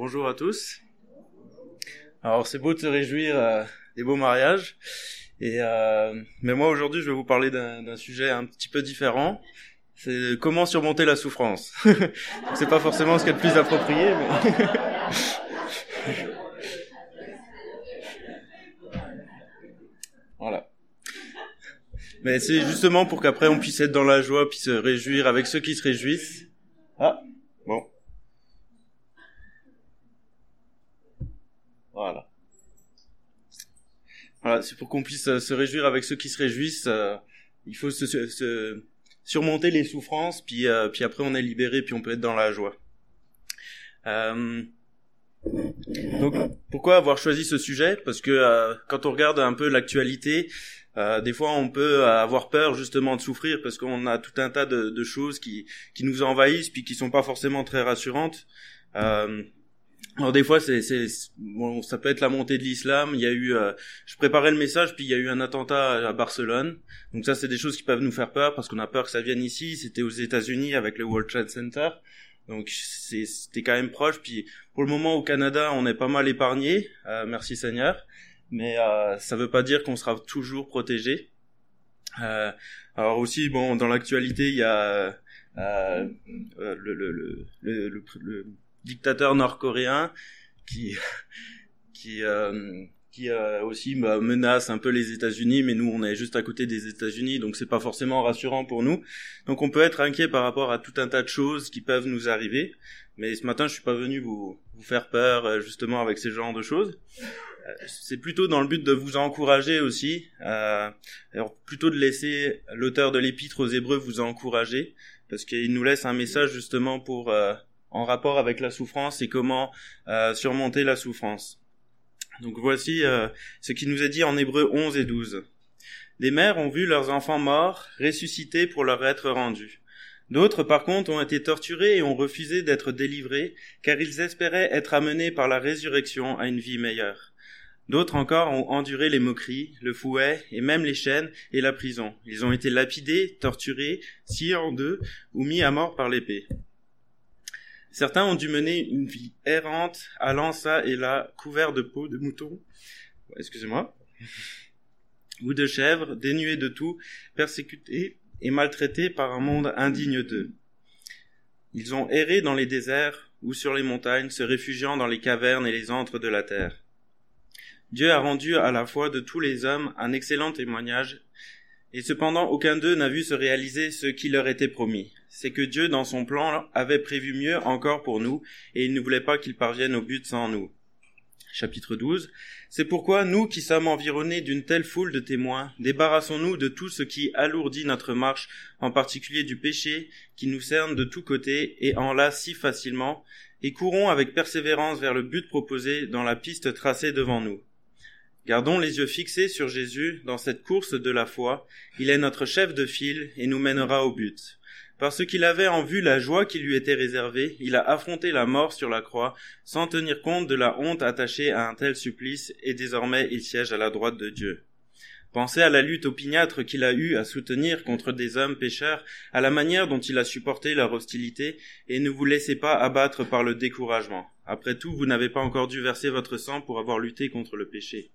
bonjour à tous. Alors c'est beau de se réjouir euh, des beaux mariages, et euh, mais moi aujourd'hui je vais vous parler d'un sujet un petit peu différent. C'est comment surmonter la souffrance. c'est pas forcément ce qui est le plus approprié, mais voilà. Mais c'est justement pour qu'après on puisse être dans la joie, puis se réjouir avec ceux qui se réjouissent. Ah, bon. Voilà. Voilà, c'est pour qu'on puisse euh, se réjouir avec ceux qui se réjouissent. Euh, il faut surmonter les souffrances, puis euh, puis après on est libéré, puis on peut être dans la joie. donc pourquoi avoir choisi ce sujet? Parce que quand on regarde un peu l'actualité, des fois on peut avoir peur justement de souffrir parce qu'on a tout un tas de, de, choses qui qui nous envahissent puis qui sont pas forcément très rassurantes. Euh, alors des fois, c'est, c'est, bon, ça peut être la montée de l'islam. Il y a eu, euh, je préparais le message, puis il y a eu un attentat à Barcelone. Donc ça, c'est des choses qui peuvent nous faire peur parce qu'on a peur que ça vienne ici. C'était aux États-Unis avec le World Trade Center. Donc c'est, c'était quand même proche. Puis pour le moment, au Canada, on est pas mal épargné. Euh, merci Seigneur. Mais euh, ça veut pas dire qu'on sera toujours protégé. Euh, alors aussi, bon, dans l'actualité, il y a euh, le, le, le, le dictateur nord-coréen qui qui euh, qui euh, aussi bah, menace un peu les États-Unis, mais nous on est juste à côté des États-Unis, donc c'est pas forcément rassurant pour nous. Donc on peut être inquiet par rapport à tout un tas de choses qui peuvent nous arriver. Mais ce matin je suis pas venu vous vous faire peur euh, justement avec ces genres de choses. Euh, c'est plutôt dans le but de vous encourager aussi, euh, alors plutôt de laisser l'auteur de l'épître aux Hébreux vous encourager, parce qu'il nous laisse un message justement pour en rapport avec la souffrance et comment euh, surmonter la souffrance. Donc voici euh, ce qui nous est dit en Hébreu 11 et 12. Des mères ont vu leurs enfants morts ressuscités pour leur être rendus. D'autres, par contre, ont été torturés et ont refusé d'être délivrés, car ils espéraient être amenés par la résurrection à une vie meilleure. D'autres encore ont enduré les moqueries, le fouet et même les chaînes et la prison. Ils ont été lapidés, torturés, sciés en deux ou mis à mort par l'épée. Certains ont dû mener une vie errante, allant ça et là, couvert de peau de mouton, excusez-moi, ou de chèvres, dénués de tout, persécutés et maltraités par un monde indigne d'eux. Ils ont erré dans les déserts ou sur les montagnes, se réfugiant dans les cavernes et les antres de la terre. Dieu a rendu à la fois de tous les hommes un excellent témoignage, et cependant aucun d'eux n'a vu se réaliser ce qui leur était promis c'est que Dieu, dans son plan, avait prévu mieux encore pour nous, et il ne voulait pas qu'il parvienne au but sans nous. Chapitre 12. C'est pourquoi nous qui sommes environnés d'une telle foule de témoins, débarrassons-nous de tout ce qui alourdit notre marche, en particulier du péché qui nous cerne de tous côtés et enlace si facilement, et courons avec persévérance vers le but proposé dans la piste tracée devant nous. Gardons les yeux fixés sur Jésus dans cette course de la foi, il est notre chef de file et nous mènera au but. Parce qu'il avait en vue la joie qui lui était réservée, il a affronté la mort sur la croix, sans tenir compte de la honte attachée à un tel supplice, et désormais il siège à la droite de Dieu. Pensez à la lutte opiniâtre qu'il a eue à soutenir contre des hommes pécheurs, à la manière dont il a supporté leur hostilité, et ne vous laissez pas abattre par le découragement. Après tout, vous n'avez pas encore dû verser votre sang pour avoir lutté contre le péché.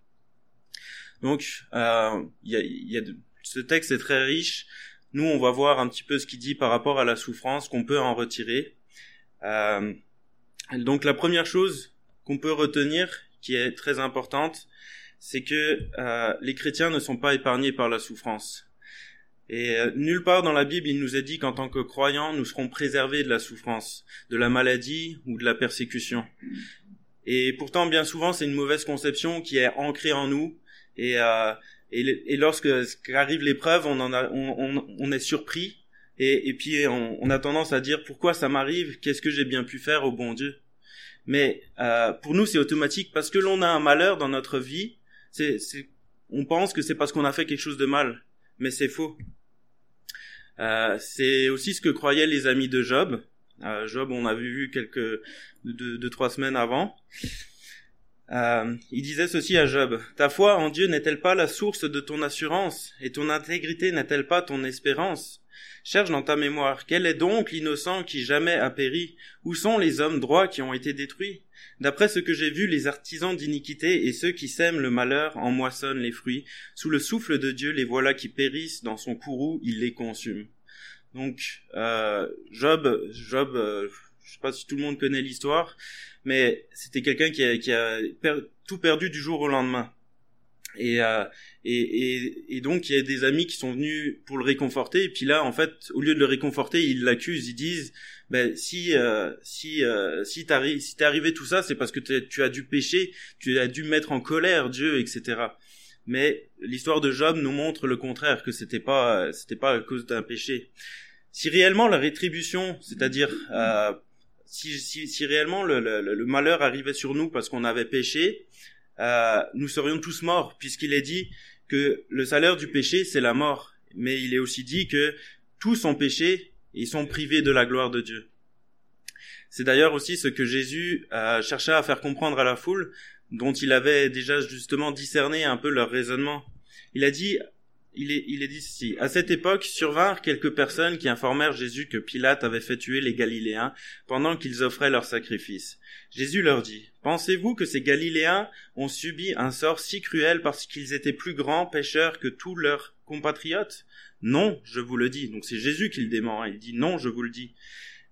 Donc, euh, y a, ce texte est très riche. Nous, on va voir un petit peu ce qu'il dit par rapport à la souffrance, qu'on peut en retirer. Euh, donc la première chose qu'on peut retenir, qui est très importante, c'est que euh, les chrétiens ne sont pas épargnés par la souffrance. Et euh, nulle part dans la Bible il nous est dit qu'en tant que croyants, nous serons préservés de la souffrance, de la maladie ou de la persécution. Et pourtant, bien souvent, c'est une mauvaise conception qui est ancrée en nous. Et, euh, et, et lorsque arrive l'épreuve, on, en a, on, on, est surpris et, et puis on, on, a tendance à dire pourquoi ça m'arrive, qu'est-ce que j'ai bien pu faire? Au bon Dieu. Mais euh, pour nous, c'est automatique parce que l'on a un malheur dans notre vie. C'est, on pense que c'est parce qu'on a fait quelque chose de mal, mais c'est faux. Euh, c'est aussi ce que croyaient les amis de Job. Euh, Job, on avait vu quelques deux, deux trois semaines avant. Euh, il disait ceci à Job, Ta foi en Dieu n'est-elle pas la source de ton assurance, et ton intégrité n'est-elle pas ton espérance? Cherche dans ta mémoire, quel est donc l'innocent qui jamais a péri? Où sont les hommes droits qui ont été détruits? D'après ce que j'ai vu, les artisans d'iniquité et ceux qui sèment le malheur en moissonnent les fruits. Sous le souffle de Dieu, les voilà qui périssent dans son courroux, il les consume. Donc, euh, Job, Job, euh, je sais pas si tout le monde connaît l'histoire, mais c'était quelqu'un qui a, qui a tout perdu du jour au lendemain. Et, euh, et, et, et, donc il y a des amis qui sont venus pour le réconforter. Et puis là, en fait, au lieu de le réconforter, ils l'accusent. Ils disent, ben si euh, si euh, si t'es si arrivé tout ça, c'est parce que tu as dû pécher, tu as dû mettre en colère Dieu, etc. Mais l'histoire de Job nous montre le contraire, que c'était pas c'était pas à cause d'un péché. Si réellement la rétribution, c'est-à-dire euh, si, si, si réellement le, le, le malheur arrivait sur nous parce qu'on avait péché, euh, nous serions tous morts, puisqu'il est dit que le salaire du péché, c'est la mort. Mais il est aussi dit que tous ont péché et sont privés de la gloire de Dieu. C'est d'ailleurs aussi ce que Jésus a cherché à faire comprendre à la foule, dont il avait déjà justement discerné un peu leur raisonnement. Il a dit il est, il est dit ici, à cette époque survinrent quelques personnes qui informèrent Jésus que Pilate avait fait tuer les Galiléens pendant qu'ils offraient leur sacrifice. Jésus leur dit, Pensez-vous que ces Galiléens ont subi un sort si cruel parce qu'ils étaient plus grands pécheurs que tous leurs compatriotes? Non, je vous le dis. Donc c'est Jésus qui le dément. Hein. Il dit non, je vous le dis.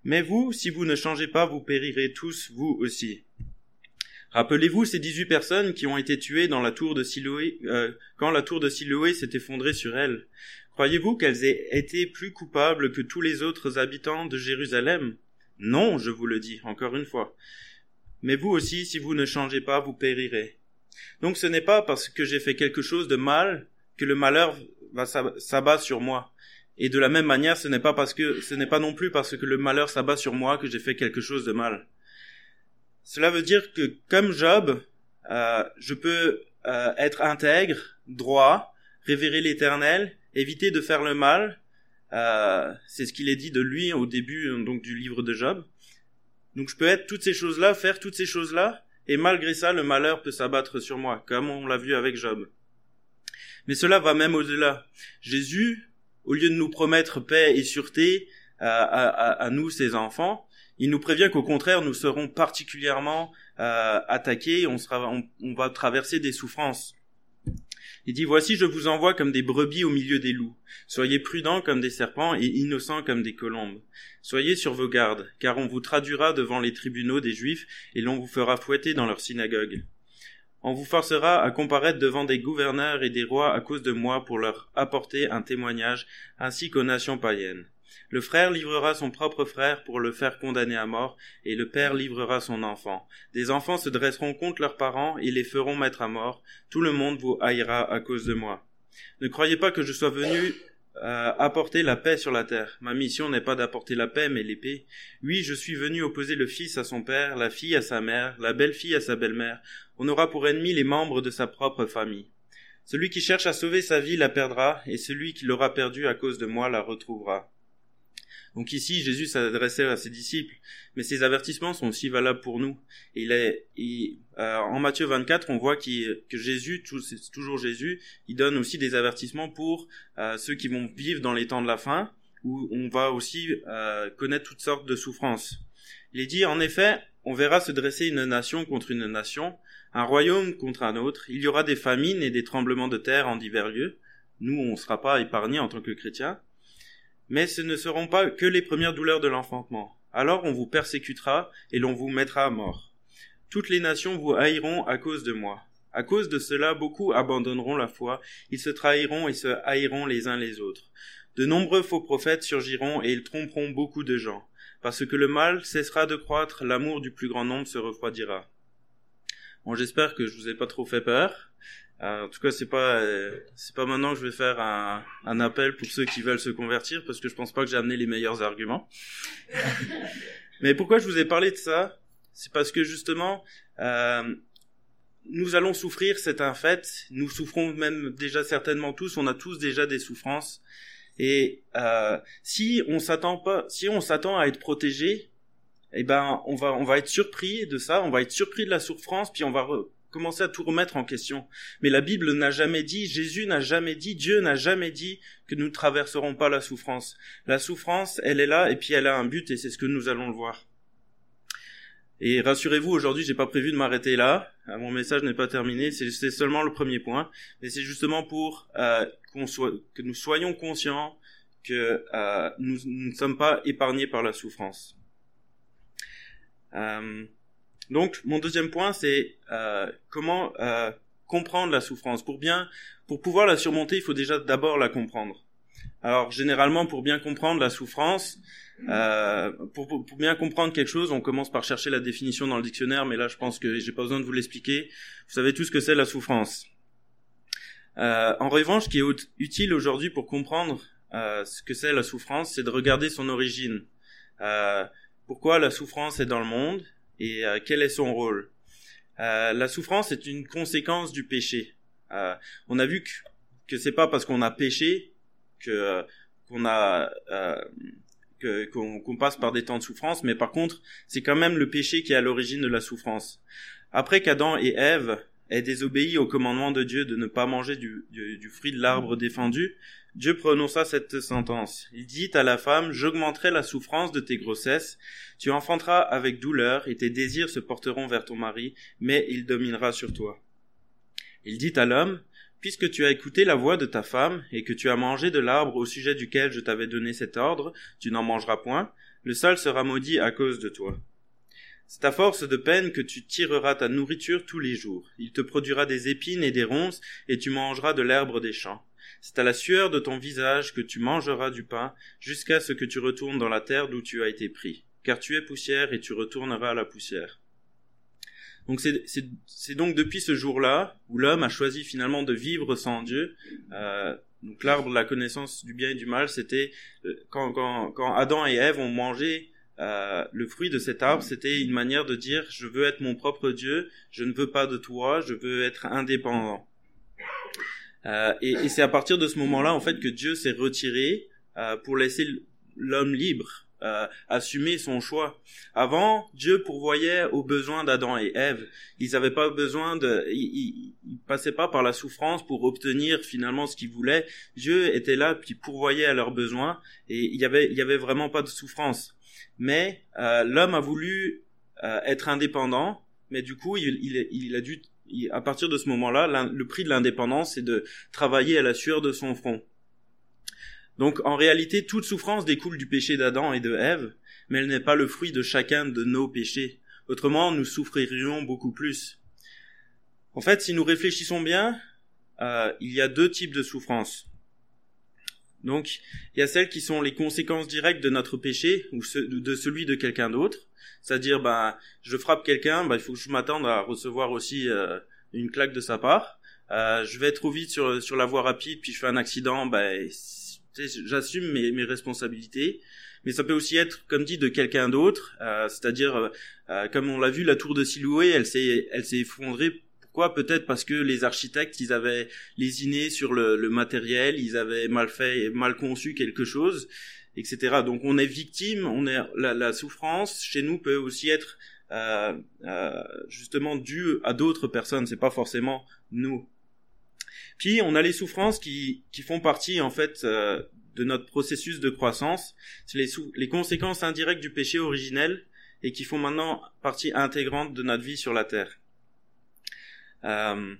Mais vous, si vous ne changez pas, vous périrez tous, vous aussi. Rappelez-vous ces dix-huit personnes qui ont été tuées dans la tour de Siloé, euh, quand la tour de Siloé s'est effondrée sur elles. Croyez-vous qu'elles aient été plus coupables que tous les autres habitants de Jérusalem? Non, je vous le dis, encore une fois. Mais vous aussi, si vous ne changez pas, vous périrez. Donc ce n'est pas parce que j'ai fait quelque chose de mal que le malheur va s'abat sur moi. Et de la même manière, ce n'est pas parce que, ce n'est pas non plus parce que le malheur s'abat sur moi que j'ai fait quelque chose de mal. Cela veut dire que comme Job, euh, je peux euh, être intègre, droit, révérer l'Éternel, éviter de faire le mal. Euh, c'est ce qu'il est dit de lui au début donc du livre de Job. Donc je peux être toutes ces choses-là, faire toutes ces choses-là, et malgré ça, le malheur peut s'abattre sur moi, comme on l'a vu avec Job. Mais cela va même au-delà. Jésus, au lieu de nous promettre paix et sûreté à, à, à nous, ses enfants, il nous prévient qu'au contraire, nous serons particulièrement euh, attaqués, on, sera, on, va traverser des souffrances. Il dit, Voici, je vous envoie comme des brebis au milieu des loups. Soyez prudents comme des serpents et innocents comme des colombes. Soyez sur vos gardes, car on vous traduira devant les tribunaux des Juifs et l'on vous fera fouetter dans leurs synagogues. On vous forcera à comparaître devant des gouverneurs et des rois à cause de moi pour leur apporter un témoignage, ainsi qu'aux nations païennes. Le frère livrera son propre frère pour le faire condamner à mort, et le père livrera son enfant. Des enfants se dresseront contre leurs parents et les feront mettre à mort. Tout le monde vous haïra à cause de moi. Ne croyez pas que je sois venu euh, apporter la paix sur la terre. Ma mission n'est pas d'apporter la paix, mais l'épée. Oui, je suis venu opposer le fils à son père, la fille à sa mère, la belle-fille à sa belle-mère. On aura pour ennemis les membres de sa propre famille. Celui qui cherche à sauver sa vie la perdra, et celui qui l'aura perdue à cause de moi la retrouvera. Donc ici, Jésus s'adressait à ses disciples, mais ces avertissements sont aussi valables pour nous. Il est, euh, en Matthieu 24, on voit que Jésus, toujours Jésus, il donne aussi des avertissements pour euh, ceux qui vont vivre dans les temps de la fin, où on va aussi euh, connaître toutes sortes de souffrances. Il est dit, en effet, on verra se dresser une nation contre une nation, un royaume contre un autre, il y aura des famines et des tremblements de terre en divers lieux. Nous, on ne sera pas épargnés en tant que chrétiens. Mais ce ne seront pas que les premières douleurs de l'enfantement. Alors on vous persécutera et l'on vous mettra à mort. Toutes les nations vous haïront à cause de moi. À cause de cela, beaucoup abandonneront la foi, ils se trahiront et se haïront les uns les autres. De nombreux faux prophètes surgiront et ils tromperont beaucoup de gens. Parce que le mal cessera de croître, l'amour du plus grand nombre se refroidira. Bon, j'espère que je vous ai pas trop fait peur. Euh, en tout cas, c'est pas euh, c'est pas maintenant que je vais faire un, un, appel pour ceux qui veulent se convertir parce que je pense pas que j'ai amené les meilleurs arguments. Mais pourquoi je vous ai parlé de ça? C'est parce que justement, euh, nous allons souffrir, c'est un fait. Nous souffrons même déjà certainement tous. On a tous déjà des souffrances. Et euh, si on s'attend pas, si on s'attend à être protégé, eh ben on va on va être surpris de ça. On va être surpris de la souffrance, puis on va commencer à tout remettre en question. Mais la Bible n'a jamais dit, Jésus n'a jamais dit, Dieu n'a jamais dit que nous ne traverserons pas la souffrance. La souffrance, elle est là et puis elle a un but et c'est ce que nous allons le voir. Et rassurez-vous, aujourd'hui, j'ai pas prévu de m'arrêter là. Euh, mon message n'est pas terminé. C'est seulement le premier point, mais c'est justement pour euh, que nous soyons conscients que euh, nous, ne sommes pas épargnés par la souffrance. Euh, donc, mon deuxième point, c'est euh, comment euh, comprendre la souffrance. Pour bien, pour pouvoir la surmonter, il faut déjà d'abord la comprendre. Alors, généralement, pour bien comprendre la souffrance, euh, pour, bien comprendre quelque chose, on commence par chercher la définition dans le dictionnaire, mais là, je pense que j'ai pas besoin de vous l'expliquer. Vous savez tout ce que c'est la souffrance. En revanche, ce qui est utile aujourd'hui pour comprendre ce que c'est la souffrance, c'est de regarder son origine. Pourquoi la souffrance est dans le monde et euh, quel est son rôle? la souffrance est une conséquence du péché. on a vu que, que c'est pas parce qu'on a péché que qu'on a qu'on passe par des temps de souffrance, mais par contre, c'est quand même le péché qui est à l'origine de la souffrance. Après qu'Adam et Ève aient désobéi au commandement de Dieu de ne pas manger du, du fruit de l'arbre défendu, Dieu prononça cette sentence. Il dit à la femme, j'augmenterai la souffrance de tes grossesses, tu enfanteras avec douleur, et tes désirs se porteront vers ton mari, mais il dominera sur toi. Il dit à l'homme, puisque tu as écouté la voix de ta femme, et que tu as mangé de l'arbre au sujet duquel je t'avais donné cet ordre, tu n'en mangeras point, le sol sera maudit à cause de toi. C'est à force de peine que tu tireras ta nourriture tous les jours. Il te produira des épines et des ronces, et tu mangeras de l'herbe des champs. C'est à la sueur de ton visage que tu mangeras du pain, jusqu'à ce que tu retournes dans la terre d'où tu as été pris. Car tu es poussière et tu retourneras à la poussière. Donc c'est donc depuis ce jour-là où l'homme a choisi finalement de vivre sans Dieu. Euh, donc l'arbre de la connaissance du bien et du mal, c'était euh, quand, quand, quand, Adam et Ève ont mangé euh, le fruit de cet arbre, c'était une manière de dire je veux être mon propre Dieu, je ne veux pas de toi, je veux être indépendant. Euh, et, et c'est à partir de ce moment-là, en fait, que Dieu s'est retiré euh, pour laisser l'homme libre, euh, assumer son choix. Avant, Dieu pourvoyait aux besoins d'Adam et Ève. Ils n'avaient pas besoin de, ils, ils, passaient pas par la souffrance pour obtenir finalement ce qu'ils voulaient. Dieu était là puis pourvoyait à leurs besoins et il y avait, il y avait vraiment pas de souffrance. Mais euh, l'homme a voulu euh, être indépendant, mais du coup, il, il, il a dû à partir de ce moment-là, le prix de l'indépendance, c'est de travailler à la sueur de son front. Donc en réalité, toute souffrance découle du péché d'Adam et de Ève, mais elle n'est pas le fruit de chacun de nos péchés. Autrement, nous souffririons beaucoup plus. En fait, si nous réfléchissons bien, euh, il y a deux types de souffrances. Donc, il y a celles qui sont les conséquences directes de notre péché ou de celui de quelqu'un d'autre, c'est-à-dire, ben, je frappe quelqu'un, ben, il faut que je m'attende à recevoir aussi euh, une claque de sa part. Euh, je vais trop vite sur, sur la voie rapide, puis je fais un accident, ben, j'assume mes, mes responsabilités. Mais ça peut aussi être, comme dit, de quelqu'un d'autre, euh, c'est-à-dire, euh, comme on l'a vu, la tour de Siloué, elle s'est, elle s'est effondrée. Pourquoi? Peut-être parce que les architectes, ils avaient lésiné sur le, le matériel, ils avaient mal fait, mal conçu quelque chose, etc. Donc on est victime, on est la, la souffrance chez nous peut aussi être euh, euh, justement due à d'autres personnes, c'est pas forcément nous. Puis on a les souffrances qui, qui font partie en fait euh, de notre processus de croissance, c'est les, les conséquences indirectes du péché originel et qui font maintenant partie intégrante de notre vie sur la terre. Euh,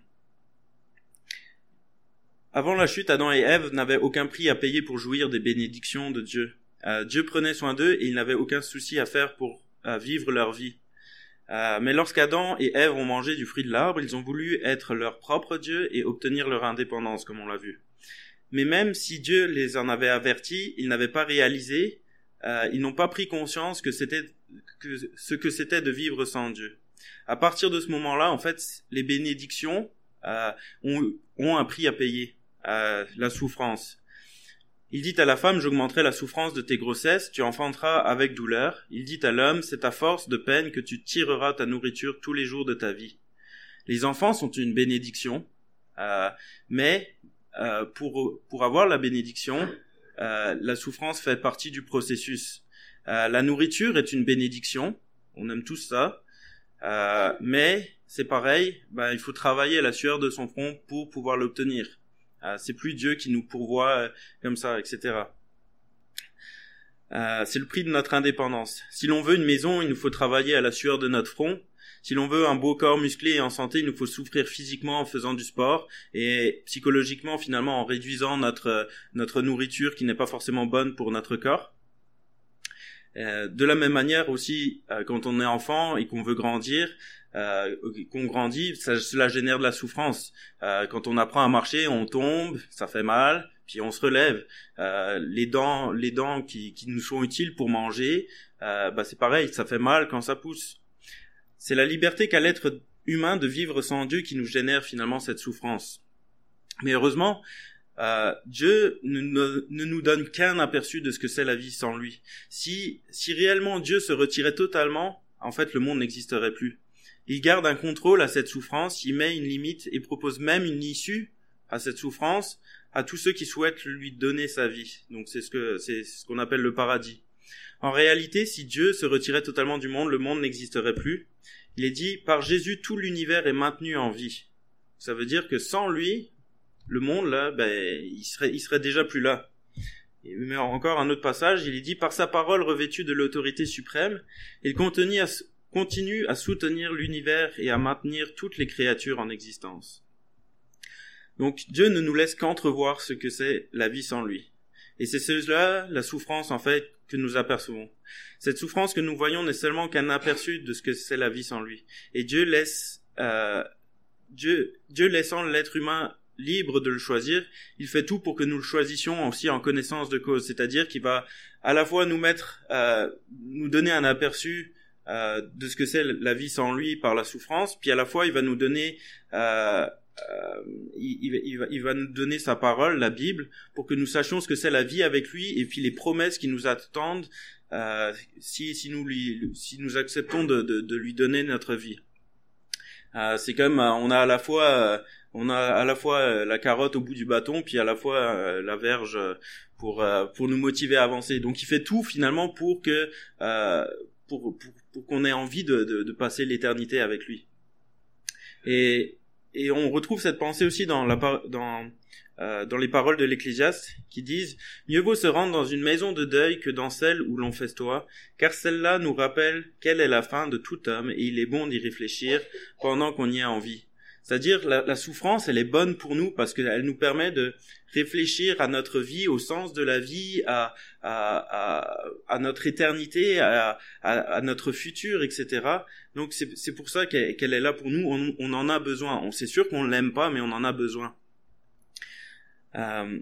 avant la chute, Adam et Ève n'avaient aucun prix à payer pour jouir des bénédictions de Dieu. Euh, Dieu prenait soin d'eux et ils n'avaient aucun souci à faire pour vivre leur vie. Euh, mais lorsqu'Adam et Ève ont mangé du fruit de l'arbre, ils ont voulu être leur propre Dieu et obtenir leur indépendance, comme on l'a vu. Mais même si Dieu les en avait avertis, ils n'avaient pas réalisé, ils n'ont pas pris conscience que c'était ce que c'était de vivre sans Dieu. À partir de ce moment-là, en fait, les bénédictions euh, ont, ont un prix à payer la souffrance. Il dit à la femme, j'augmenterai la souffrance de tes grossesses, tu enfanteras avec douleur. Il dit à l'homme, c'est à force de peine que tu tireras ta nourriture tous les jours de ta vie. Les enfants sont une bénédiction, euh, mais euh, pour, pour avoir la bénédiction, euh, la souffrance fait partie du processus. la nourriture est une bénédiction, on aime tous ça, mais c'est pareil, ben, il faut travailler à la sueur de son front pour pouvoir l'obtenir. Euh, c'est plus Dieu qui nous pourvoit euh, comme ça, etc. Euh, c'est le prix de notre indépendance. Si l'on veut une maison, il nous faut travailler à la sueur de notre front. Si l'on veut un beau corps musclé et en santé, il nous faut souffrir physiquement en faisant du sport et psychologiquement finalement en réduisant notre notre nourriture qui n'est pas forcément bonne pour notre corps. Euh, de la même manière aussi, euh, quand on est enfant et qu'on veut grandir, euh, qu'on grandit, cela génère de la souffrance. Euh, quand on apprend à marcher, on tombe, ça fait mal, puis on se relève. Les dents, les dents qui, qui, nous sont utiles pour manger, bah c'est pareil, ça fait mal quand ça pousse. C'est la liberté qu'a l'être humain de vivre sans Dieu qui nous génère finalement cette souffrance. Mais heureusement, euh, Dieu ne, nous donne qu'un aperçu de ce que c'est la vie sans lui. Si, si réellement Dieu se retirait totalement, en fait, le monde n'existerait plus. Il garde un contrôle à cette souffrance, il met une limite et propose même une issue à cette souffrance à tous ceux qui souhaitent lui donner sa vie. Donc c'est ce que c'est ce qu'on appelle le paradis. En réalité, si Dieu se retirait totalement du monde, le monde n'existerait plus. Il est dit par Jésus tout l'univers est maintenu en vie. Ça veut dire que sans lui, le monde là, ben, il serait, il serait déjà plus là. Et, mais encore un autre passage, il est dit par sa parole revêtue de l'autorité suprême, il continue à, soutenir l'univers et à maintenir toutes les créatures en existence. Donc Dieu ne nous laisse qu'entrevoir ce que c'est la vie sans lui. Et c'est cela, la souffrance en fait, que nous apercevons. Cette souffrance que nous voyons n'est seulement qu'un aperçu de ce que c'est la vie sans lui. Et Dieu laisse, euh, Dieu, Dieu laissant l'être humain libre de le choisir, il fait tout pour que nous le choisissions aussi en connaissance de cause, c'est-à-dire qu'il va à la fois nous mettre, euh, nous donner un aperçu euh, de ce que c'est la vie sans lui par la souffrance, puis à la fois il va nous donner, euh, euh il, il, va, il va nous donner sa parole, la Bible, pour que nous sachions ce que c'est la vie avec lui et puis les promesses qui nous attendent euh, si, si nous lui, si nous acceptons de, de, de lui donner notre vie. Euh, c'est comme on a à la fois on a à la fois euh, la carotte au bout du bâton, puis à la fois euh, la verge pour euh, pour nous motiver à avancer. Donc il fait tout finalement pour que pour, pour, pour qu'on ait envie de, de, de passer l'éternité avec lui. Et et on retrouve cette pensée aussi dans la dans dans les paroles de l'Ecclésiaste qui disent mieux vaut se rendre dans une maison de deuil que dans celle où l'on festoie, car celle-là nous rappelle quelle est la fin de tout homme et il est bon d'y réfléchir pendant qu'on y a envie. C'est-à-dire la, la, souffrance, elle est bonne pour nous parce qu'elle nous permet de réfléchir à notre vie, au sens de la vie, à, à, à, à notre éternité, à, à, notre futur, etc. Donc c'est pour ça qu'elle est là pour nous. On, on en a besoin. On sait sûr qu'on l'aime pas, mais on en a besoin. Euh,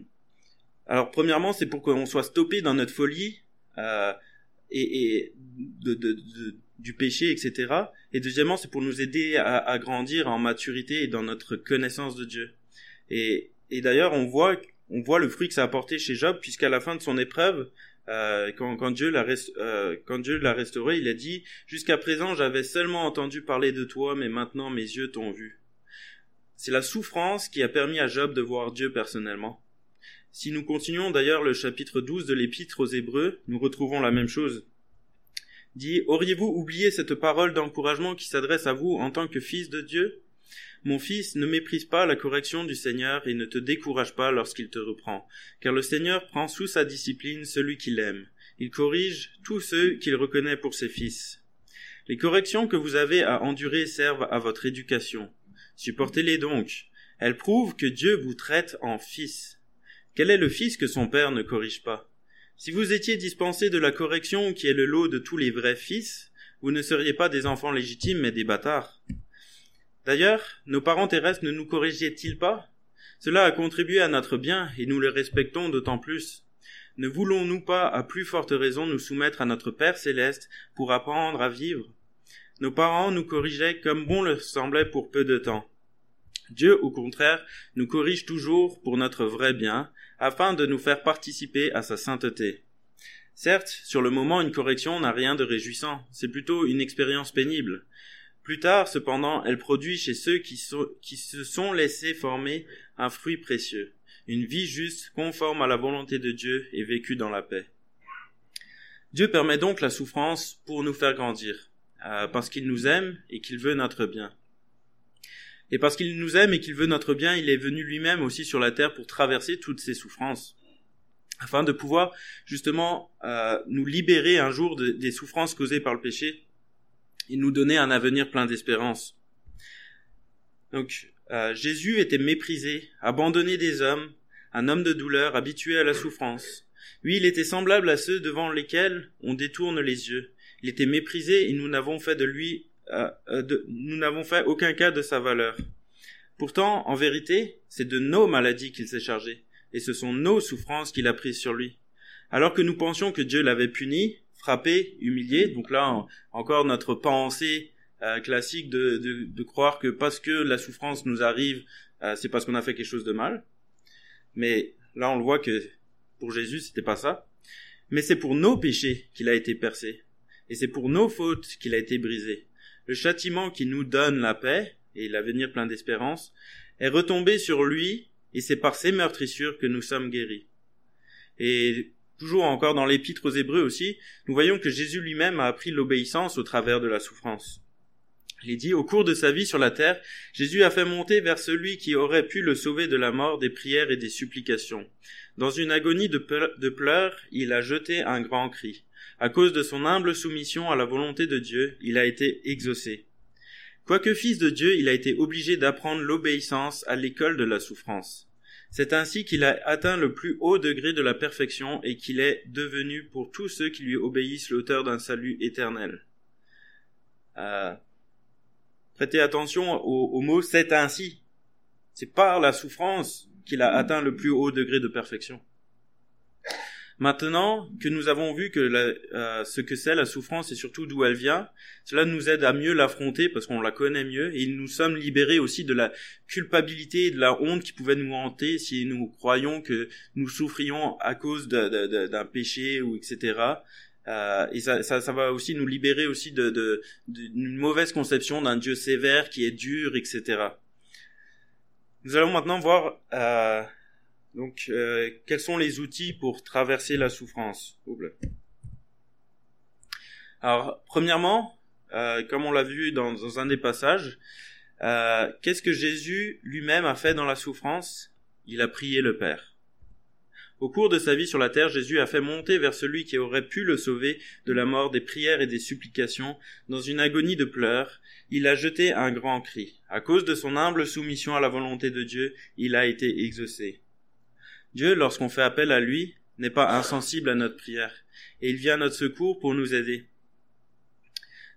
alors premièrement, c'est pour qu'on soit stoppé dans notre folie euh, et, et de, de, de du péché, etc. Et deuxièmement, c'est pour nous aider à, grandir en maturité et dans notre connaissance de Dieu. Et, et d'ailleurs, on voit, on voit le fruit que ça a apporté chez Job, puisqu'à la fin de son épreuve, euh, quand, quand, Dieu l'a euh, quand Dieu l'a restauré, il a dit Jusqu'à présent, j'avais seulement entendu parler de toi, mais maintenant mes yeux t'ont vu. C'est la souffrance qui a permis à Job de voir Dieu personnellement. Si nous continuons d'ailleurs le chapitre 12 de l'épître aux Hébreux, nous retrouvons la même chose dit Auriez-vous oublié cette parole d'encouragement qui s'adresse à vous en tant que fils de Dieu? Mon fils, ne méprise pas la correction du Seigneur et ne te décourage pas lorsqu'il te reprend, car le Seigneur prend sous sa discipline celui qu'il aime. Il corrige tous ceux qu'il reconnaît pour ses fils. Les corrections que vous avez à endurer servent à votre éducation. Supportez-les donc. Elles prouvent que Dieu vous traite en fils. Quel est le fils que son père ne corrige pas? Si vous étiez dispensé de la correction qui est le lot de tous les vrais fils, vous ne seriez pas des enfants légitimes mais des bâtards. D'ailleurs, nos parents terrestres ne nous corrigeaient-ils pas? Cela a contribué à notre bien et nous le respectons d'autant plus. Ne voulons-nous pas à plus forte raison nous soumettre à notre Père céleste pour apprendre à vivre? Nos parents nous corrigeaient comme bon leur semblait pour peu de temps. Dieu, au contraire, nous corrige toujours pour notre vrai bien, afin de nous faire participer à sa sainteté. Certes, sur le moment, une correction n'a rien de réjouissant, c'est plutôt une expérience pénible. Plus tard, cependant, elle produit chez ceux qui, se sont laissés former un fruit précieux, une vie juste, conforme à la volonté de Dieu et vécue dans la paix. Dieu permet donc la souffrance pour nous faire grandir, euh, parce qu'il nous aime et qu'il veut notre bien. Et parce qu'il nous aime et qu'il veut notre bien, il est venu lui-même aussi sur la terre pour traverser toutes ces souffrances, afin de pouvoir justement euh, nous libérer un jour des souffrances causées par le péché et nous donner un avenir plein d'espérance. Donc euh, Jésus était méprisé, abandonné des hommes, un homme de douleur, habitué à la souffrance. Oui, il était semblable à ceux devant lesquels on détourne les yeux. Il était méprisé et nous n'avons fait de lui euh, euh, nous n'avons fait aucun cas de sa valeur. Pourtant, en vérité, c'est de nos maladies qu'il s'est chargé, et ce sont nos souffrances qu'il a prises sur lui. Alors que nous pensions que Dieu l'avait puni, frappé, humilié, donc là encore notre pensée euh, classique de, de, croire que parce que la souffrance nous arrive, c'est parce qu'on a fait quelque chose de mal. Mais là on le voit que pour Jésus c'était pas ça. Mais c'est pour nos péchés qu'il a été percé, et c'est pour nos fautes qu'il a été brisé. Le châtiment qui nous donne la paix et l'avenir plein d'espérance est retombé sur lui et c'est par ses meurtrissures que nous sommes guéris. Et toujours encore dans l'épître aux Hébreux aussi, nous voyons que Jésus lui-même a appris l'obéissance au travers de la souffrance. Il dit, au cours de sa vie sur la terre, Jésus a fait monter vers celui qui aurait pu le sauver de la mort des prières et des supplications. Dans une agonie de, pleurs, il a jeté un grand cri. À cause de son humble soumission à la volonté de Dieu, il a été exaucé. Quoique fils de Dieu, il a été obligé d'apprendre l'obéissance à l'école de la souffrance. C'est ainsi qu'il a atteint le plus haut degré de la perfection et qu'il est devenu pour tous ceux qui lui obéissent l'auteur d'un salut éternel. Euh, prêtez attention au, au mot c'est ainsi. C'est par la souffrance qu'il a atteint le plus haut degré de perfection. Maintenant que nous avons vu que euh, ce que c'est la souffrance et surtout d'où elle vient, cela nous aide à mieux l'affronter parce qu'on la connaît mieux et nous sommes libérés aussi de la culpabilité et de la honte qui pouvait nous hanter si nous croyons que nous souffrions à cause d'un péché ou etc. Euh, et ça, ça, ça, va aussi nous libérer aussi de d'une mauvaise conception d'un Dieu sévère qui est dur, etc. Nous allons maintenant voir euh, donc, euh, quels sont les outils pour traverser la souffrance Alors, premièrement, euh, comme on l'a vu dans, un des passages, euh, qu'est-ce que Jésus lui-même a fait dans la souffrance? Il a prié le Père. Au cours de sa vie sur la terre, Jésus a fait monter vers celui qui aurait pu le sauver de la mort des prières et des supplications, dans une agonie de pleurs, il a jeté un grand cri. À cause de son humble soumission à la volonté de Dieu, il a été exaucé. Dieu, lorsqu'on fait appel à lui, n'est pas insensible à notre prière, et il vient à notre secours pour nous aider.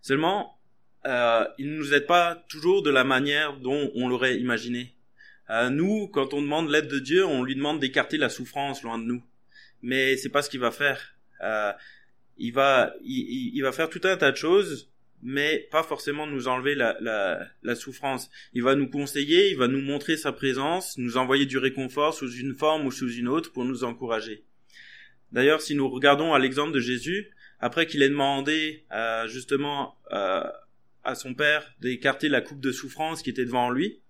Seulement, euh, il ne nous aide pas toujours de la manière dont on l'aurait imaginé. Euh, nous, quand on demande l'aide de Dieu, on lui demande d'écarter la souffrance loin de nous. Mais c'est pas ce qu'il va faire. Euh, il va, il, va faire tout un tas de choses mais pas forcément nous enlever la, souffrance. Il va nous conseiller, il va nous montrer sa présence, nous envoyer du réconfort sous une forme ou sous une autre pour nous encourager. D'ailleurs, si nous regardons à l'exemple de Jésus, après qu'il ait demandé euh, justement euh, à son père d'écarter la coupe de souffrance qui était devant lui,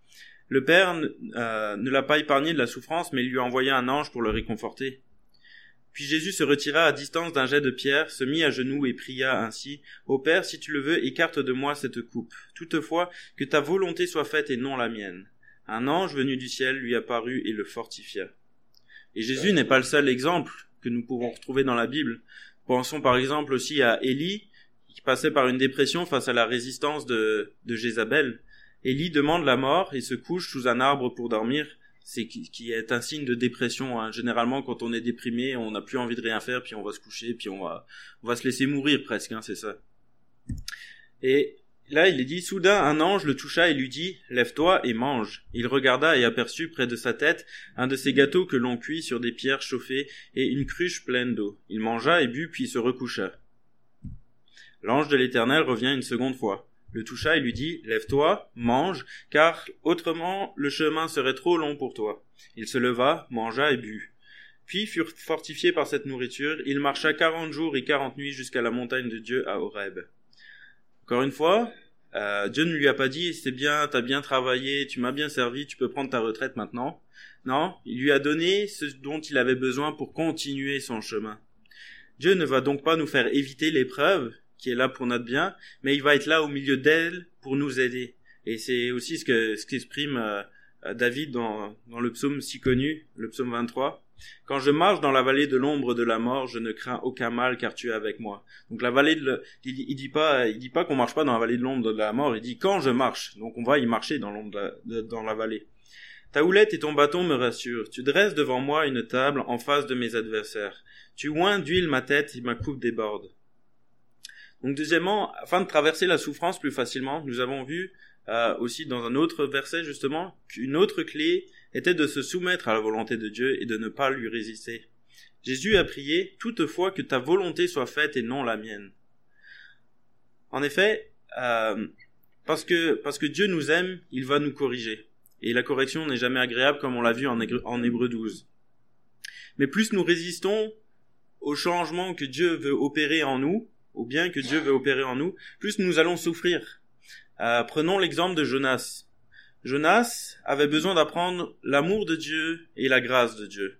le père euh, ne l'a pas épargné de la souffrance, mais il lui a envoyé un ange pour le réconforter. Puis Jésus se retira à distance d'un jet de pierre, se mit à genoux et pria ainsi, Ô Père, si tu le veux, écarte de moi cette coupe. Toutefois, que ta volonté soit faite et non la mienne. Un ange venu du ciel lui apparut et le fortifia. Et Jésus n'est pas le seul exemple que nous pouvons retrouver dans la Bible. Pensons par exemple aussi à Élie, qui passait par une dépression face à la résistance de, de Jézabel. Élie demande la mort et se couche sous un arbre pour dormir c'est qui, est un signe de dépression. Hein. Généralement, quand on est déprimé, on n'a plus envie de rien faire, puis on va se coucher, puis on va, on va se laisser mourir presque, hein, c'est ça. Et là, il est dit, soudain, un ange le toucha et lui dit, lève-toi et mange. Il regarda et aperçut près de sa tête un de ces gâteaux que l'on cuit sur des pierres chauffées et une cruche pleine d'eau. Il mangea et but, puis se recoucha. L'ange de l'Éternel revient une seconde fois le toucha et lui dit Lève-toi, mange, car autrement le chemin serait trop long pour toi. Il se leva, mangea et but. Puis furent fortifiés par cette nourriture, il marcha quarante jours et quarante nuits jusqu'à la montagne de Dieu à Horeb. Encore une fois, euh, Dieu ne lui a pas dit c'est bien, t'as bien travaillé, tu m'as bien servi, tu peux prendre ta retraite maintenant. Non, il lui a donné ce dont il avait besoin pour continuer son chemin. Dieu ne va donc pas nous faire éviter l'épreuve, qui est là pour notre bien, mais il va être là au milieu d'elle pour nous aider. Et c'est aussi ce que ce qu'exprime euh, David dans, dans le psaume si connu, le psaume 23. Quand je marche dans la vallée de l'ombre de la mort, je ne crains aucun mal car tu es avec moi. Donc la vallée de, il, il dit pas, il dit pas qu'on marche pas dans la vallée de l'ombre de la mort, il dit quand je marche. Donc on va y marcher dans l'ombre dans la vallée. Ta houlette et ton bâton me rassurent. Tu dresses devant moi une table en face de mes adversaires. Tu oins d'huile ma tête et ma coupe déborde. Donc deuxièmement, afin de traverser la souffrance plus facilement, nous avons vu euh, aussi dans un autre verset justement qu'une autre clé était de se soumettre à la volonté de Dieu et de ne pas lui résister. Jésus a prié toutefois que ta volonté soit faite et non la mienne. En effet, euh, parce que parce que Dieu nous aime, il va nous corriger. Et la correction n'est jamais agréable comme on l'a vu en, en Hébreu 12. Mais plus nous résistons au changement que Dieu veut opérer en nous, au bien que Dieu veut opérer en nous, plus nous allons souffrir. Euh, prenons l'exemple de Jonas. Jonas avait besoin d'apprendre l'amour de Dieu et la grâce de Dieu.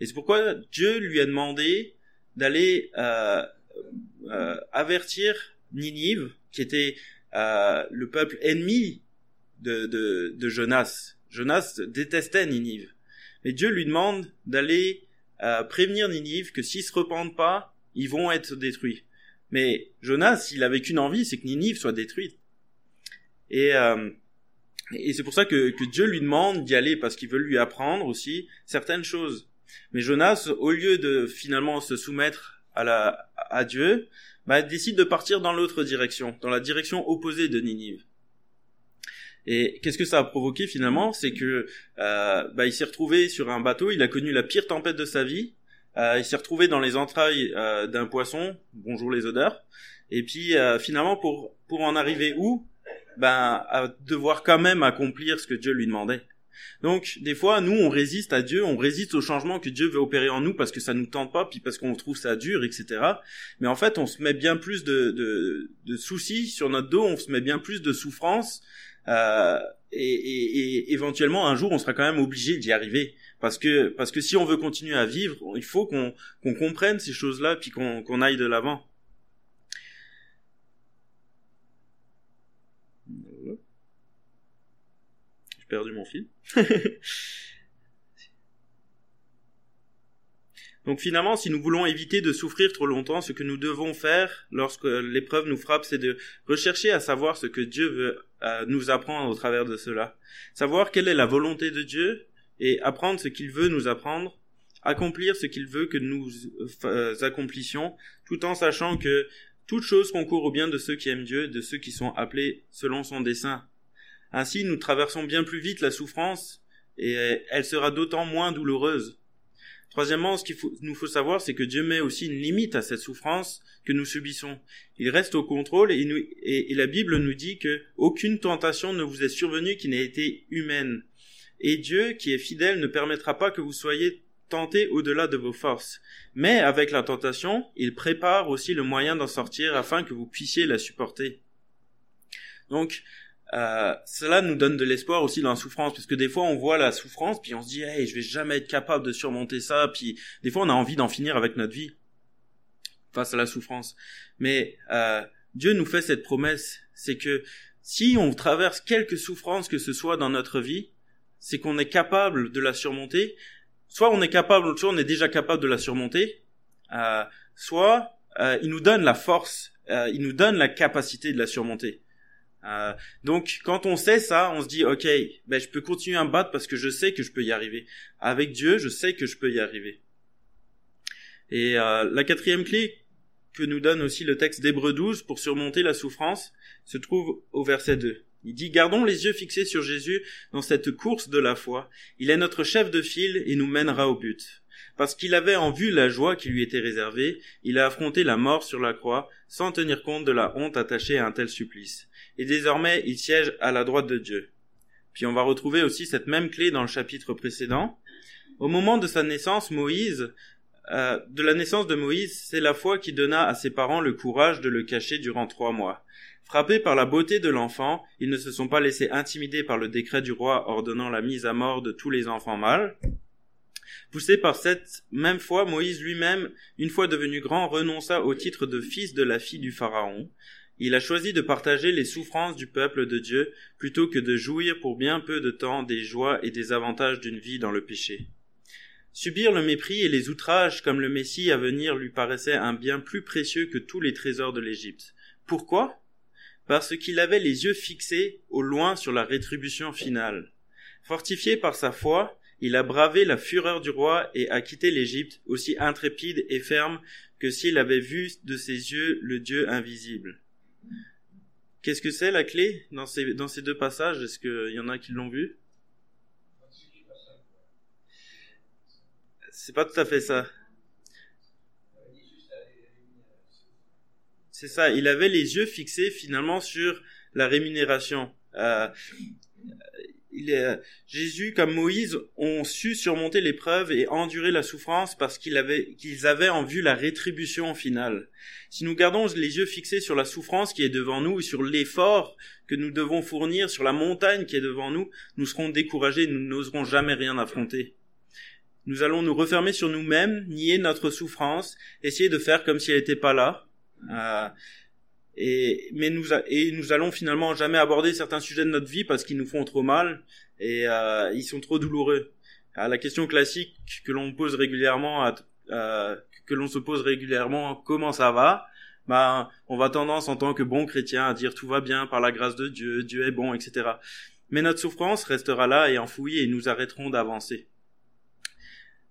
Et c'est pourquoi Dieu lui a demandé d'aller euh, euh, avertir Ninive, qui était le peuple ennemi de, Jonas. Jonas détestait Ninive. Mais Dieu lui demande d'aller prévenir Ninive que s'ils se repentent pas, ils vont être détruits. Mais Jonas, il avait qu'une envie, c'est que Ninive soit détruite. Et, euh, et c'est pour ça que, que, Dieu lui demande d'y aller, parce qu'il veut lui apprendre aussi certaines choses. Mais Jonas, au lieu de finalement se soumettre à, la, à Dieu, bah, décide de partir dans l'autre direction, dans la direction opposée de Ninive. Et qu'est-ce que ça a provoqué finalement? C'est que euh, bah, il s'est retrouvé sur un bateau, il a connu la pire tempête de sa vie, il s'est retrouvé dans les entrailles euh, d'un poisson, bonjour les odeurs, et puis euh, finalement pour pour en arriver où? Ben à devoir quand même accomplir ce que Dieu lui demandait. Donc des fois nous on résiste à Dieu, on résiste au changement que Dieu veut opérer en nous parce que ça nous tente pas, puis parce qu'on trouve ça dur, etc. Mais en fait on se met bien plus de, de, de soucis sur notre dos, on se met bien plus de souffrances. Euh, et, et, et, éventuellement un jour on sera quand même obligé d'y arriver. Parce que parce que si on veut continuer à vivre il faut qu'on qu'on comprenne ces choses là puis qu'on qu'on aille de l'avant. Perdu mon fil. Donc finalement, si nous voulons éviter de souffrir trop longtemps, ce que nous devons faire lorsque l'épreuve nous frappe, c'est de rechercher à savoir ce que Dieu veut euh, nous apprendre au travers de cela. Savoir quelle est la volonté de Dieu et apprendre ce qu'il veut nous apprendre, accomplir ce qu'il veut que nous euh, accomplissions, tout en sachant que toute chose concourt au bien de ceux qui aiment Dieu, de ceux qui sont appelés selon son dessein. Ainsi, nous traversons bien plus vite la souffrance et elle sera d'autant moins douloureuse. Troisièmement, ce qu'il nous faut savoir, c'est que Dieu met aussi une limite à cette souffrance que nous subissons. Il reste au contrôle et, la Bible nous dit que aucune tentation ne vous est survenue qui n'ait été humaine. Et Dieu, qui est fidèle, ne permettra pas que vous soyez tentés au-delà de vos forces. Mais avec la tentation, il prépare aussi le moyen d'en sortir afin que vous puissiez la supporter. Donc, euh, cela nous donne de l'espoir aussi dans la souffrance parce que des fois on voit la souffrance puis on se dit hey je vais jamais être capable de surmonter ça puis des fois on a envie d'en finir avec notre vie face à la souffrance. Mais euh, Dieu nous fait cette promesse c'est que si on traverse quelque souffrance que ce soit dans notre vie c'est qu'on est capable de la surmonter. Soit on est capable soit on est déjà capable de la surmonter. Euh, soit euh, il nous donne la force euh, il nous donne la capacité de la surmonter euh, donc quand on sait ça, on se dit ok, ben je peux continuer à me battre parce que je sais que je peux y arriver. Avec Dieu, je sais que je peux y arriver. Et euh, la quatrième clé que nous donne aussi le texte d'Hébreu 12 pour surmonter la souffrance se trouve au verset 2. Il dit Gardons les yeux fixés sur Jésus dans cette course de la foi. Il est notre chef de file et nous mènera au but. Parce qu'il avait en vue la joie qui lui était réservée, il a affronté la mort sur la croix sans tenir compte de la honte attachée à un tel supplice et désormais il siège à la droite de Dieu. Puis on va retrouver aussi cette même clé dans le chapitre précédent. Au moment de sa naissance, Moïse, euh, de la naissance de Moïse, c'est la foi qui donna à ses parents le courage de le cacher durant trois mois. Frappés par la beauté de l'enfant, ils ne se sont pas laissés intimider par le décret du roi ordonnant la mise à mort de tous les enfants mâles. Poussé par cette même foi, Moïse lui-même, une fois devenu grand, renonça au titre de fils de la fille du Pharaon, Il a choisi de partager les souffrances du peuple de Dieu plutôt que de jouir pour bien peu de temps des joies et des avantages d'une vie dans le péché. Subir le mépris et les outrages comme le Messie à venir lui paraissait un bien plus précieux que tous les trésors de l'Égypte. Pourquoi? Parce qu'il avait les yeux fixés au loin sur la rétribution finale. Fortifié par sa foi, il a bravé la fureur du roi et a quitté l'Égypte aussi intrépide et ferme que s'il avait vu de ses yeux le Dieu invisible. Qu'est-ce que c'est la clé dans ces, deux passages? Est-ce qu'il y en a qui l'ont vu? C'est pas tout à fait ça. C'est ça, il avait les yeux fixés finalement sur la rémunération. Euh, Jésus comme Moïse ont su surmonter l'épreuve et endurer la souffrance parce qu'ils avaient, en vue la rétribution finale. Si nous gardons les yeux fixés sur la souffrance qui est devant nous, sur l'effort que nous devons fournir, sur la montagne qui est devant nous, nous serons découragés, nous n'oserons jamais rien affronter. Nous allons nous refermer sur nous-mêmes, nier notre souffrance, essayer de faire comme si elle n'était pas là. Euh, et mais nous et nous allons finalement jamais aborder certains sujets de notre vie parce qu'ils nous font trop mal et euh, ils sont trop douloureux. La question classique que l'on pose régulièrement, euh, que l'on se pose régulièrement, comment ça va? Ben, on va tendance en tant que bon chrétien à dire tout va bien par la grâce de Dieu, Dieu est bon, etc. Mais notre souffrance restera là et enfouie et nous arrêterons d'avancer.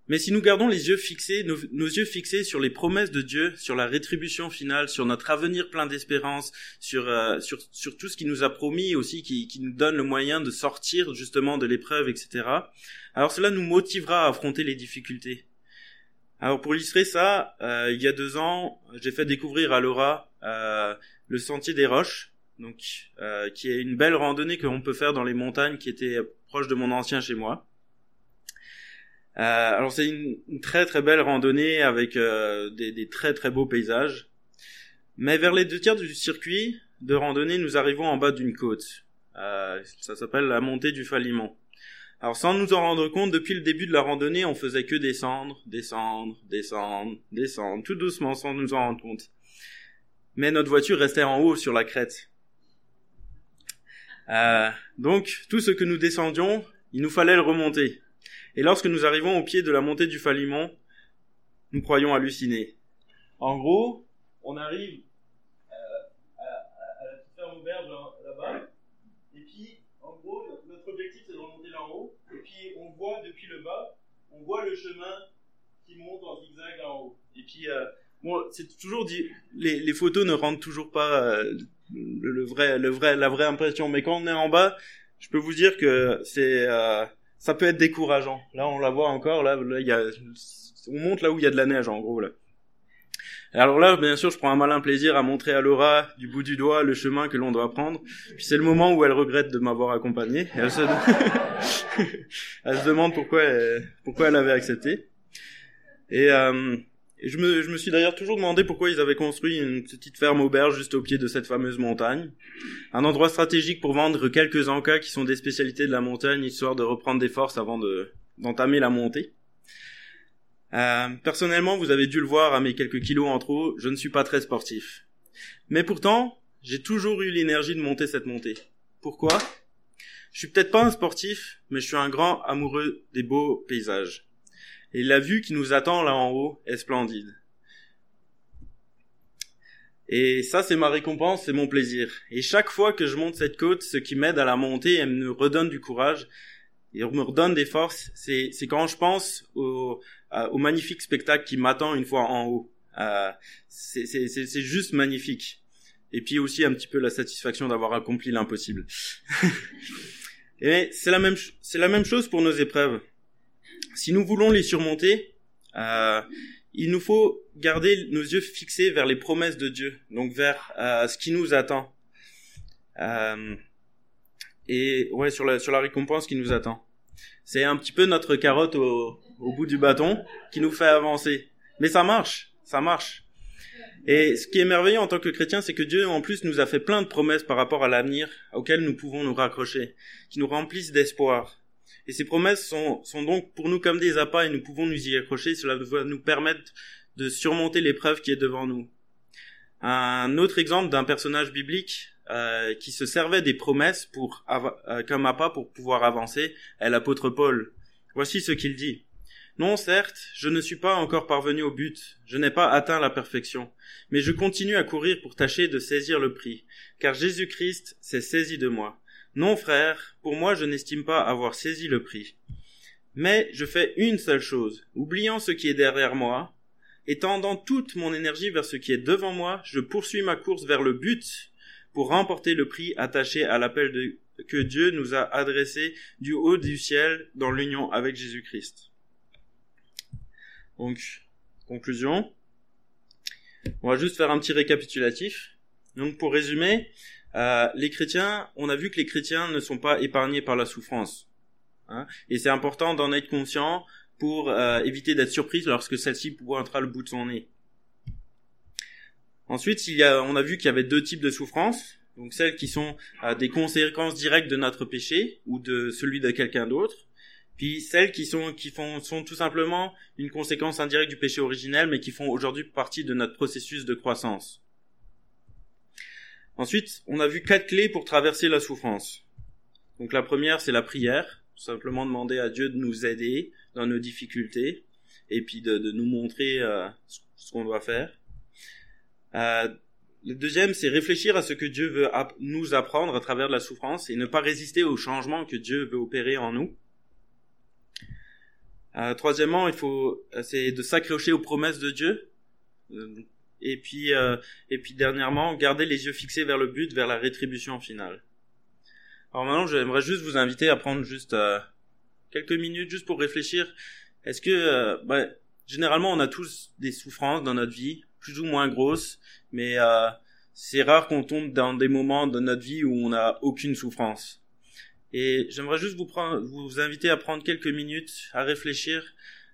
Mais si nous gardons les yeux fixés, nos, yeux fixés sur les promesses de Dieu, sur la rétribution finale, sur notre avenir plein d'espérance, sur, euh, sur, sur tout ce qu'il nous a promis aussi, qui, qui nous donne le moyen de sortir justement de l'épreuve, etc. Alors cela nous motivera à affronter les difficultés. Alors pour illustrer ça, euh, il y a deux ans, j'ai fait découvrir à Laura euh, le Sentier des Roches, donc euh, qui est une belle randonnée que l'on peut faire dans les montagnes qui était proche de mon ancien chez moi. Euh, alors c'est une, très très belle randonnée avec euh, des, très très beaux paysages. Mais vers les deux tiers du circuit de randonnée, nous arrivons en bas d'une côte. Euh, ça s'appelle la montée du Faliment. Alors sans nous en rendre compte, depuis le début de la randonnée, on faisait que descendre, descendre, descendre, descendre, tout doucement sans nous en rendre compte. Mais notre voiture restait en haut sur la crête. Donc tout ce que nous descendions, il nous fallait le remonter. Et lorsque nous arrivons au pied de la montée du Falimont, nous croyons halluciner. En gros, on arrive euh, à, la petite ferme auberge là-bas, et puis, en gros, notre objectif c'est de remonter là en haut, et puis on voit depuis le bas, on voit le chemin qui monte en zigzag en haut. Et puis, euh, bon, c'est toujours dit, les, photos ne rendent toujours pas euh, le, vrai, le vrai, la vraie impression, mais quand on est en bas, je peux vous dire que c'est ça peut être décourageant. Là, on la voit encore. Là, là y a, on monte là où il y a de la neige, en gros. Là. Alors là, bien sûr, je prends un malin plaisir à montrer à Laura du bout du doigt le chemin que l'on doit prendre. Puis c'est le moment où elle regrette de m'avoir accompagné. Elle se... elle se demande pourquoi elle... pourquoi elle avait accepté. Et euh, je me, je me suis d'ailleurs toujours demandé pourquoi ils avaient construit une petite ferme auberge juste au pied de cette fameuse montagne. Un endroit stratégique pour vendre quelques encas qui sont des spécialités de la montagne, histoire de reprendre des forces avant de, d'entamer la montée. Euh, personnellement, vous avez dû le voir à mes quelques kilos en trop, je ne suis pas très sportif. Mais pourtant, j'ai toujours eu l'énergie de monter cette montée. Pourquoi? Je suis peut-être pas un sportif, mais je suis un grand amoureux des beaux paysages et la vue qui nous attend là en haut est splendide. Et ça, c'est ma récompense, c'est mon plaisir. Et chaque fois que je monte cette côte, ce qui m'aide à la monter et me redonne du courage et me redonne des forces, c'est, quand je pense au, au magnifique spectacle qui m'attend une fois en haut. Euh, c'est, c'est juste magnifique. Et puis aussi un petit peu la satisfaction d'avoir accompli l'impossible. et c'est la même, c'est la même chose pour nos épreuves. Si nous voulons les surmonter, euh, il nous faut garder nos yeux fixés vers les promesses de Dieu, donc vers euh, ce qui nous attend. Euh, et ouais, sur la, récompense qui nous attend. C'est un petit peu notre carotte au, bout du bâton qui nous fait avancer. Mais ça marche, ça marche. Et ce qui est merveilleux en tant que chrétien, c'est que Dieu en plus nous a fait plein de promesses par rapport à l'avenir auxquelles nous pouvons nous raccrocher, qui nous remplissent d'espoir. Et ces promesses sont, donc pour nous comme des appâts et nous pouvons nous y accrocher. Cela va nous permettre de surmonter l'épreuve qui est devant nous. un autre exemple d'un personnage biblique euh, qui se servait des promesses pour euh, comme appât pour pouvoir avancer est l'apôtre Paul. Voici ce qu'il dit. Non, certes, je ne suis pas encore parvenu au but, je n'ai pas atteint la perfection, mais je continue à courir pour tâcher de saisir le prix, car Jésus-Christ s'est saisi de moi. Non, frère, pour moi je n'estime pas avoir saisi le prix. Mais je fais une seule chose, oubliant ce qui est derrière moi, et tendant toute mon énergie vers ce qui est devant moi, je poursuis ma course vers le but pour remporter le prix attaché à l'appel que Dieu nous a adressé du haut du ciel dans l'union avec Jésus-Christ. Donc, conclusion. On va juste faire un petit récapitulatif. Donc, pour résumer, euh, les chrétiens, on a vu que les chrétiens ne sont pas épargnés par la souffrance. Hein, et c'est important d'en être conscient pour euh, éviter d'être surpris lorsque celle-ci pointera le bout de son nez. Ensuite, on a vu qu'il y avait deux types de souffrances. Donc celles qui sont euh, des conséquences directes de notre péché ou de celui de quelqu'un d'autre. Puis celles qui sont qui sont tout simplement une conséquence indirecte du péché originel, mais qui font aujourd'hui partie de notre processus de croissance. Ensuite, on a vu quatre clés pour traverser la souffrance. Donc la première, c'est la prière, tout simplement demander à Dieu de nous aider dans nos difficultés et puis de, nous montrer euh, ce qu'on doit faire. Euh, le deuxième, c'est réfléchir à ce que Dieu veut nous apprendre à travers la souffrance et ne pas résister au changement que Dieu veut opérer en nous. Euh, troisièmement, il faut, c'est de s'accrocher aux promesses de Dieu. Euh, et puis, euh, et puis dernièrement, garder les yeux fixés vers le but, vers la rétribution finale. Alors maintenant, j'aimerais juste vous inviter à prendre juste euh, quelques minutes juste pour réfléchir. Est-ce que, bah, généralement, on a tous des souffrances dans notre vie plus ou moins grosse, mais euh, c'est rare qu'on tombe dans des moments de notre vie où on n'a aucune souffrance. Et j'aimerais juste vous, prendre, vous inviter à prendre quelques minutes à réfléchir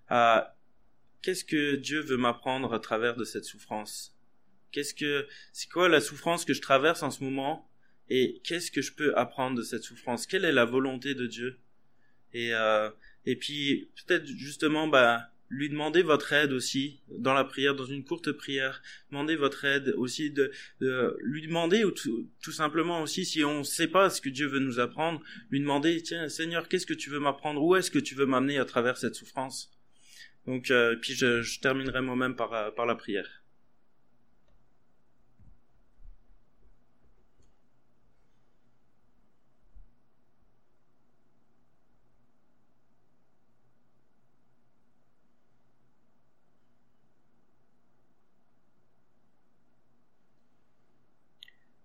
à qu'est-ce que Dieu veut m'apprendre à travers de cette souffrance? Qu'est-ce que c'est quoi la souffrance que je traverse en ce moment? Et qu'est-ce que je peux apprendre de cette souffrance? Quelle est la volonté de Dieu? Et euh, et puis peut-être justement bah lui demander votre aide aussi dans la prière, dans une courte prière. Demandez votre aide aussi de, lui demander ou tout, simplement aussi si on ne sait pas ce que Dieu veut nous apprendre, lui demander tiens Seigneur qu'est-ce que tu veux m'apprendre? Où est-ce que tu veux m'amener à travers cette souffrance? Donc euh, puis je, je terminerai moi-même par, par la prière.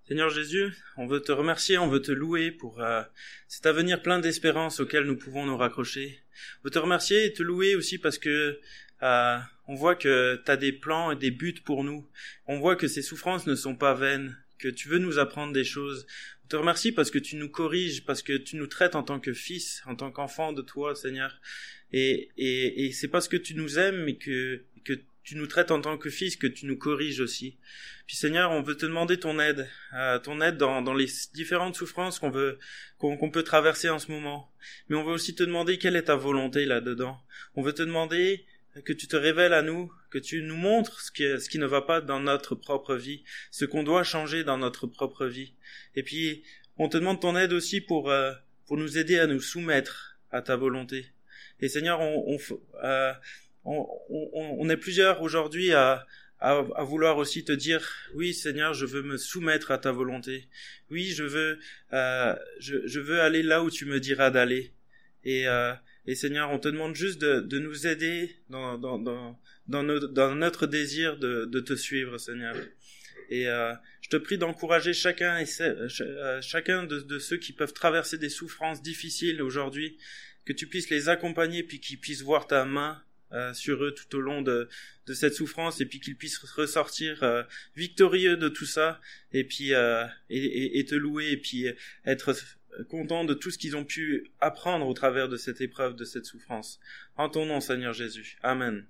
Seigneur Jésus, on veut te remercier, on veut te louer pour euh, cet avenir plein d'espérance auquel nous pouvons nous raccrocher. On veut te remercier et te louer aussi parce que euh, on voit que tu as des plans et des buts pour nous. On voit que ces souffrances ne sont pas vaines, que tu veux nous apprendre des choses. On te remercie parce que tu nous corriges, parce que tu nous traites en tant que fils, en tant qu'enfant de toi, Seigneur. Et, et, et c'est parce que tu nous aimes et que, que tu nous traites en tant que fils, que tu nous corriges aussi. Puis Seigneur, on veut te demander ton aide, euh, ton aide dans, dans, les différentes souffrances qu'on veut, qu'on peut traverser en ce moment. Mais on veut aussi te demander quelle est ta volonté là-dedans. On veut te demander que tu te révèles à nous, que tu nous montres ce qui, ce qui ne va pas dans notre propre vie, ce qu'on doit changer dans notre propre vie. Et puis, on te demande ton aide aussi pour, euh, pour nous aider à nous soumettre à ta volonté. Et Seigneur, on, on euh, on, est plusieurs aujourd'hui à, vouloir aussi te dire oui Seigneur je veux me soumettre à ta volonté. Oui je veux euh, je, veux aller là où tu me diras d'aller. Et, euh, Seigneur on te demande juste de, nous aider dans, notre désir de, te suivre Seigneur. Et euh, je te prie d'encourager chacun et chacun de, de ceux qui peuvent traverser des souffrances difficiles aujourd'hui que tu puisses les accompagner puis qu'ils puissent voir ta main euh, sur eux tout au long de, de cette souffrance et puis qu'ils puissent ressortir euh, victorieux de tout ça et puis euh, et, et, te louer et puis être content de tout ce qu'ils ont pu apprendre au travers de cette épreuve, de cette souffrance. En ton nom, Seigneur Jésus. Amen.